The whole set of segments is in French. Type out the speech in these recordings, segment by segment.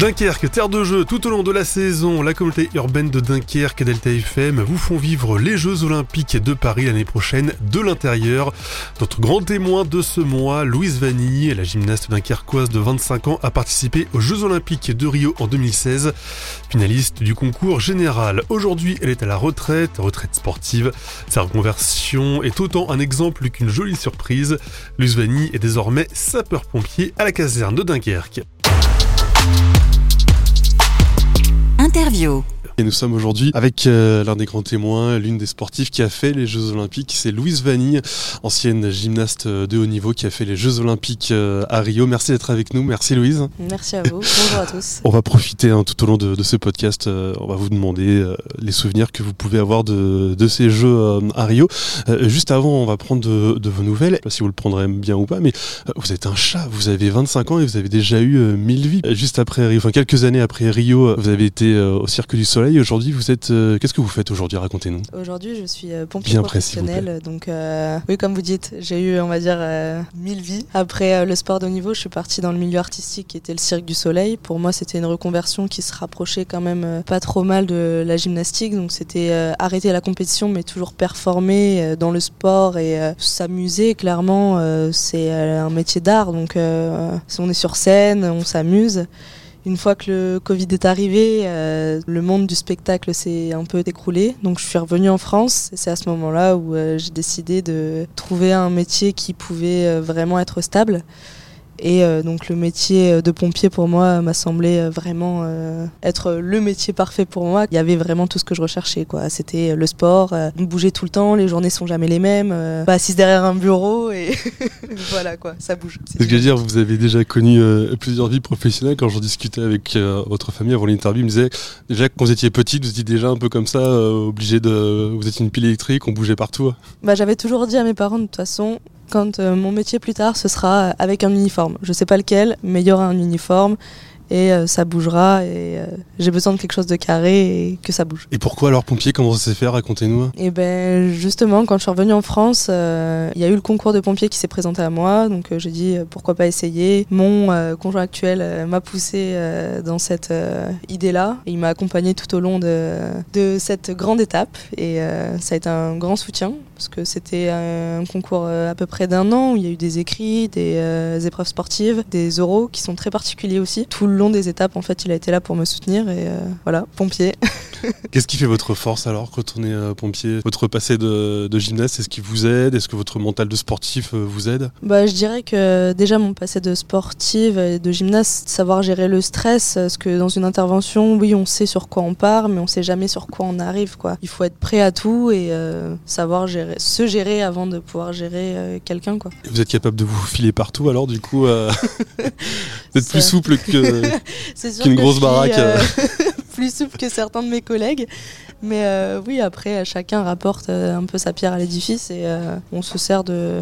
Dunkerque, terre de jeu, tout au long de la saison, la communauté urbaine de Dunkerque et Delta FM vous font vivre les Jeux Olympiques de Paris l'année prochaine de l'intérieur. Notre grand témoin de ce mois, Louise Vanille, la gymnaste dunkerquoise de 25 ans, a participé aux Jeux Olympiques de Rio en 2016, finaliste du concours général. Aujourd'hui, elle est à la retraite, retraite sportive. Sa reconversion est autant un exemple qu'une jolie surprise. Louise Vanille est désormais sapeur-pompier à la caserne de Dunkerque. Interview. Et nous sommes aujourd'hui avec euh, l'un des grands témoins, l'une des sportives qui a fait les Jeux Olympiques, c'est Louise Vanille, ancienne gymnaste de haut niveau qui a fait les Jeux Olympiques euh, à Rio. Merci d'être avec nous, merci Louise. Merci à vous, bonjour à tous. On va profiter hein, tout au long de, ce podcast, euh, on va vous demander les souvenirs que vous pouvez avoir de, ces Jeux à Rio. juste avant, on va prendre de, vos nouvelles, je sais pas si vous le prendrez bien ou pas, mais vous êtes un chat, vous avez 25 ans et vous avez déjà eu 1000 vies. Juste après Rio, enfin quelques années après Rio, vous avez été au Cirque du Soleil Aujourd'hui, vous êtes. Euh, qu'est-ce que vous faites aujourd'hui? Racontez-nous. Aujourd'hui, je suis euh, pompier professionnel. donc, euh, oui, comme vous dites, j'ai eu, on va dire, mille vies. Après le sport de haut niveau, je suis partie dans le milieu artistique qui était le Cirque du Soleil. Pour moi, c'était une reconversion qui se rapprochait quand même pas trop mal de la gymnastique. Donc, c'était arrêter la compétition, mais toujours performer dans le sport et s'amuser. Clairement, c'est un métier d'art. Donc, on est sur scène, on s'amuse. Une fois que le Covid est arrivé, euh, le monde du spectacle s'est un peu écroulé. Donc je suis revenue en France. C'est à ce moment-là où euh, j'ai décidé de trouver un métier qui pouvait euh, vraiment être stable. Et euh, donc le métier euh, de pompier pour moi m'a semblé euh, vraiment être le métier parfait pour moi. Il y avait vraiment tout ce que je recherchais. quoi. C'était le sport, bouger tout le temps, les journées sont jamais les mêmes, pas assise derrière un bureau et voilà quoi, ça bouge. C'est ce que je veux dire, vous avez déjà connu plusieurs vies professionnelles. Quand j'en discutais avec votre famille avant l'interview, ils me disaient déjà quand vous étiez petite, vous étiez déjà un peu comme ça, obligé de. Vous étiez une pile électrique, on bougeait partout. Bah, J'avais toujours dit à mes parents de toute façon, quand euh, mon métier plus tard, ce sera avec un uniforme. Je ne sais pas lequel, mais il y aura un uniforme et euh, ça bougera et euh, j'ai besoin de quelque chose de carré et que ça bouge. Et pourquoi alors pompier Comment ça s'est fait Racontez-nous. Et eh ben justement quand je suis revenue en France, euh, il y a eu le concours de pompiers qui s'est présenté à moi, donc j'ai dit pourquoi pas essayer. Mon conjoint actuel m'a poussé dans cette idée-là et il m'a accompagné tout au long de, de cette grande étape et ça a été un grand soutien parce que c'était un concours à peu près d'un an où il y a eu des écrits, des épreuves sportives, des oraux qui sont très particuliers aussi. Tout le long des étapes, en fait, il a été là pour me soutenir et euh, voilà, pompier. Qu'est-ce qui fait votre force alors quand on est euh, pompier? Votre passé de, gymnaste, est-ce qui vous aide? Est-ce que votre mental de sportif euh, vous aide? Bah, Je dirais que déjà mon passé de sportive et de gymnaste, savoir gérer le stress, parce que dans une intervention, oui, on sait sur quoi on part, mais on sait jamais sur quoi on arrive. Quoi. Il faut être prêt à tout et savoir gérer, se gérer avant de pouvoir gérer quelqu'un. Quoi. Vous êtes capable de vous filer partout alors du coup Vous êtes plus souple que qu'une grosse baraque. Euh, plus souple que certains de mes collègues. Mais euh, oui, après, chacun rapporte euh, un peu sa pierre à l'édifice et on se sert de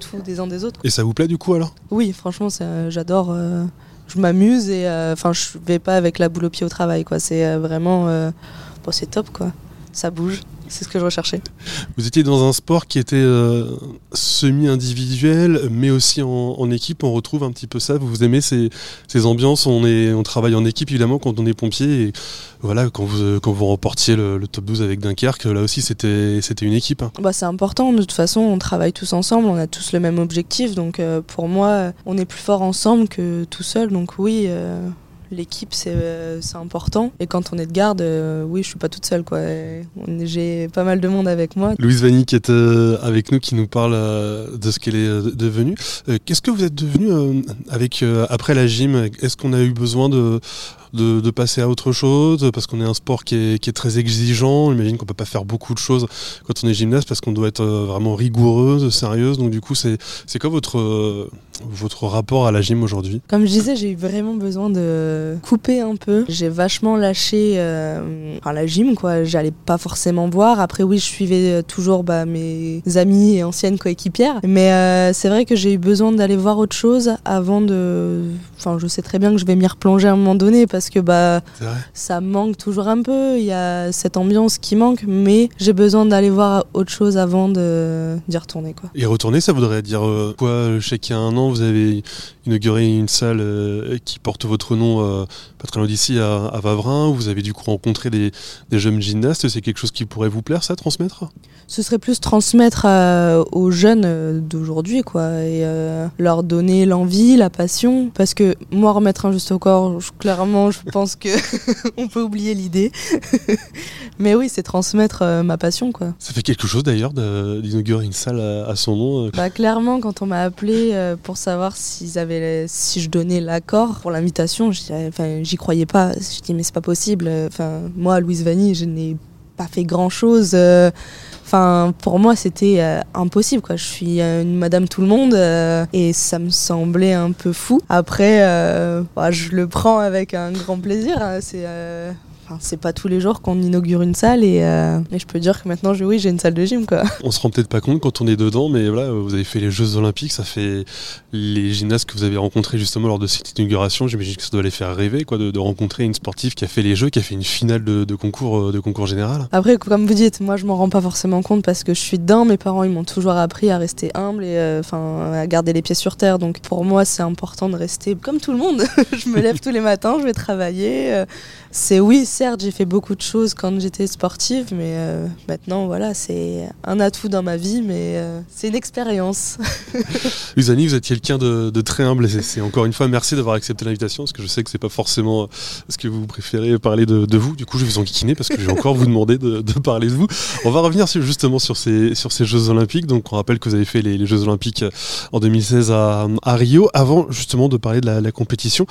tout des uns des autres. Et ça vous plaît du coup alors? Oui, franchement, j'adore. je m'amuse et enfin, je vais pas avec la boule au pied au travail. quoi. C'est vraiment. Bon, c'est top quoi. Ça bouge. C'est ce que je recherchais. Vous étiez dans un sport qui était euh, semi-individuel, mais aussi en, équipe. On retrouve un petit peu ça. Vous aimez ces, ces, ambiances on, est, on travaille en équipe, évidemment, quand on est pompier. Et voilà, quand vous, quand vous remportiez le, top 12 avec Dunkerque, là aussi, c'était une équipe. Hein. Bah, C'est important. De toute façon, on travaille tous ensemble. On a tous le même objectif. Donc, euh, pour moi, on est plus fort ensemble que tout seul. Donc, oui. Euh, l'équipe euh, c'est important. Et quand on est de garde euh, oui je suis pas toute seule quoi. J'ai pas mal de monde avec moi. Louise Vanny qui est euh, avec nous qui nous parle de ce qu'elle est devenue. Qu'est-ce que vous êtes devenue avec après la gym? Est-ce qu'on a eu besoin de de, passer à autre chose parce qu'on est un sport qui est, très exigeant. J'imagine qu'on peut pas faire beaucoup de choses quand on est gymnaste parce qu'on doit être euh, vraiment rigoureuse, sérieuse. Donc du coup, c'est quoi votre euh, votre rapport à la gym aujourd'hui? Comme je disais, j'ai eu vraiment besoin de couper un peu. J'ai vachement lâché euh, la gym, quoi. J'allais pas forcément voir. Après, oui, je suivais toujours bah, mes amis et anciennes coéquipières. Mais c'est vrai que j'ai eu besoin d'aller voir autre chose avant de. Enfin, je sais très bien que je vais m'y replonger à un moment donné parce parce que bah ça manque toujours un peu. Il y a cette ambiance qui manque, mais j'ai besoin d'aller voir autre chose avant d'y retourner. Quoi. Et retourner, ça voudrait dire euh, quoi Je sais qu'il y a un an, vous avez inauguré une salle euh, qui porte votre nom euh, pas très loin d'ici à, à, Vavrin. Vous avez du coup rencontré des, des jeunes gymnastes. C'est quelque chose qui pourrait vous plaire, ça, transmettre? Ce serait plus transmettre aux jeunes d'aujourd'hui, quoi, et leur donner l'envie, la passion. Parce que moi, remettre un juste au corps, clairement, je pense que on peut oublier l'idée. Mais oui, c'est transmettre ma passion, quoi. Ça fait quelque chose d'ailleurs d'inaugurer une salle à, son nom. Bah, clairement, quand on m'a appelé pour savoir s'ils avaient si je donnais l'accord pour l'invitation, j'y croyais pas. Je dis mais c'est pas possible. Enfin, moi, Louise Vanille, je n'ai pas fait grand chose. Euh, enfin, pour moi, c'était euh, impossible. Quoi. Je suis une Madame Tout le Monde euh, et ça me semblait un peu fou. Après, bah, je le prends avec un grand plaisir. Hein. C'est c'est pas tous les jours qu'on inaugure une salle euh, et, je peux dire que maintenant, je, oui, j'ai une salle de gym. Quoi. On se rend peut-être pas compte quand on est dedans, mais voilà, vous avez fait les Jeux Olympiques, ça fait les gymnastes que vous avez rencontrés justement lors de cette inauguration. J'imagine que ça doit les faire rêver quoi, de, rencontrer une sportive qui a fait les Jeux, qui a fait une finale de, concours, euh, de concours général. Après, comme vous dites, moi je m'en rends pas forcément compte parce que je suis dedans. Mes parents ils m'ont toujours appris à rester humble et euh, enfin à garder les pieds sur terre. Donc pour moi, c'est important de rester comme tout le monde. je me lève tous les matins, je vais travailler. c'est oui, certes, j'ai fait beaucoup de choses quand j'étais sportive, mais euh, maintenant, voilà, c'est un atout dans ma vie, mais euh, c'est une expérience. Usani, vous êtes quelqu'un de, très humble c'est encore une fois merci d'avoir accepté l'invitation, parce que je sais que c'est pas forcément ce que vous préférez parler de, vous. Du coup, je vais vous enquiquiner parce que je vais encore vous demander de, parler de vous. On va revenir justement sur ces, sur ces Jeux Olympiques. Donc, on rappelle que vous avez fait les, Jeux Olympiques en 2016 à, Rio. Avant justement de parler de la, compétition,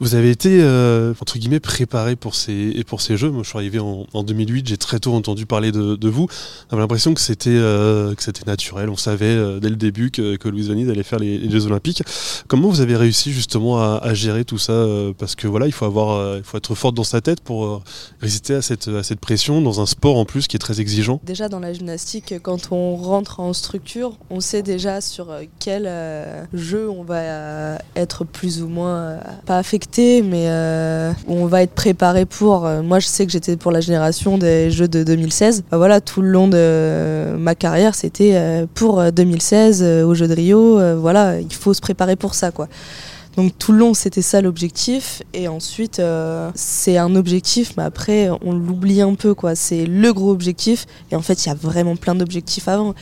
vous avez été euh, entre guillemets préparé pour ces, pour ces Jeux. Moi, je suis arrivé en, 2008, j'ai très tôt entendu parler de, vous. J'avais l'impression que c'était euh, naturel. On savait euh, dès le début que, que Louise Vanille allait faire les, Jeux Olympiques. Comment vous avez réussi justement à, gérer tout ça euh, Parce que voilà, il faut avoir, il faut être forte dans sa tête pour résister à cette, à cette pression dans un sport en plus qui est très exigeant? Déjà dans la gymnastique, quand on rentre en structure, on sait déjà sur quel jeu on va être plus ou moins pas affecté, mais on va être préparé pour. Moi, je sais que j'étais pour la génération des Jeux de 2016. Bah voilà, tout le long de ma carrière, c'était euh, pour 2016 euh, aux Jeux de Rio. Euh, voilà, il faut se préparer pour ça, quoi. Donc tout le long, c'était ça l'objectif. Et ensuite, c'est un objectif, mais après, on l'oublie un peu, quoi. C'est le gros objectif. Et en fait, il y a vraiment plein d'objectifs avant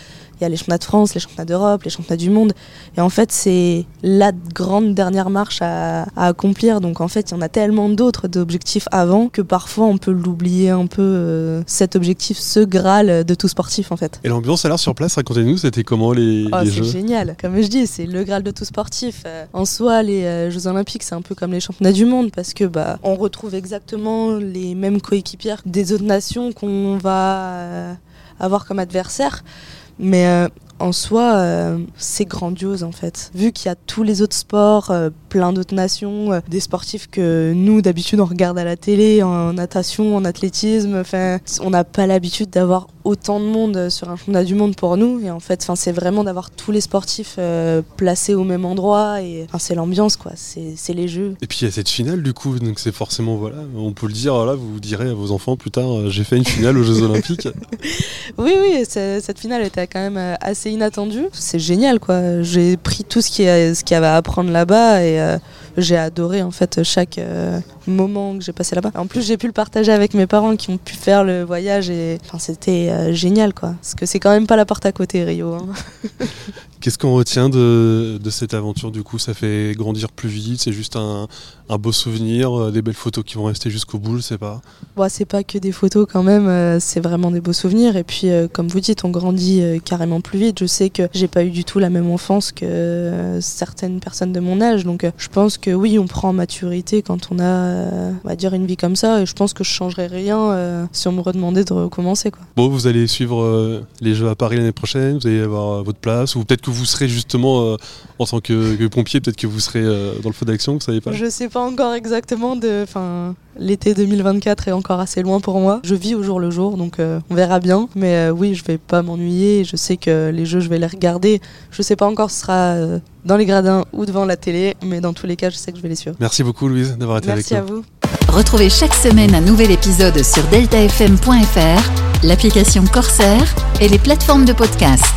y a les championnats de France, les championnats d'Europe, les championnats du monde. Et en fait, c'est la grande dernière marche à, accomplir. Donc en fait, il y en a tellement d'autres d'objectifs avant que parfois on peut l'oublier un peu, euh, cet objectif, ce Graal de tout sportif en fait. Et l'ambiance alors sur place, racontez-nous, c'était comment les, oh, C'est génial. Comme je dis, c'est le Graal de tout sportif. Euh, en soi, les euh, Jeux Olympiques, c'est un peu comme les championnats du monde parce que bah, on retrouve exactement les mêmes coéquipières des autres nations qu'on va avoir comme adversaires. Mais euh, en soi, euh, c'est grandiose en fait. Vu qu'il y a tous les autres sports, euh, plein d'autres nations, des sportifs que nous d'habitude on regarde à la télé, en natation, en athlétisme, enfin, on n'a pas l'habitude d'avoir autant de monde sur un championnat du monde pour nous. Et en fait, c'est vraiment d'avoir tous les sportifs placés au même endroit. Et c'est l'ambiance, quoi. C'est les jeux. Et puis il y a cette finale du coup, donc c'est forcément voilà, on peut le dire. Là, vous direz à vos enfants plus tard, j'ai fait une finale aux Jeux Olympiques. oui, oui, cette finale était quand même assez inattendu. C'est génial, quoi. J'ai pris tout ce qu'il y, avait à apprendre là-bas et euh, j'ai adoré en fait chaque euh, moment que j'ai passé là-bas. En plus, j'ai pu le partager avec mes parents qui ont pu faire le voyage et enfin, c'était euh, génial, quoi. Parce que c'est quand même pas la porte à côté, Rio. Hein. Qu'est-ce qu'on retient de, cette aventure du coup? Ça fait grandir plus vite, c'est juste un, beau souvenir, euh, des belles photos qui vont rester jusqu'au bout, je sais pas. Bon, c'est pas que des photos quand même, euh, c'est vraiment des beaux souvenirs. Et puis, comme vous dites, on grandit carrément plus vite. Je sais que j'ai pas eu du tout la même enfance que certaines personnes de mon âge. Donc, je pense que oui, on prend en maturité quand on a, on va dire, une vie comme ça. Et je pense que je changerais rien si on me redemandait de recommencer. Quoi. Bon, vous allez suivre les Jeux à Paris l'année prochaine, vous allez avoir votre place, ou peut-être que vous serez justement euh, en tant que, pompier, peut-être que vous serez euh, dans le feu d'action, vous savez pas Je sais pas encore exactement. De, enfin, l'été 2024 est encore assez loin pour moi. Je vis au jour le jour, donc euh, on verra bien. Mais oui, je vais pas m'ennuyer. Je sais que les jeux, je vais les regarder. Je sais pas encore si ce sera dans les gradins ou devant la télé, mais dans tous les cas, je sais que je vais les suivre. Merci beaucoup, Louise, d'avoir été avec nous. Merci à vous. Retrouvez chaque semaine un nouvel épisode sur deltafm.fr, l'application Corsair et les plateformes de podcast.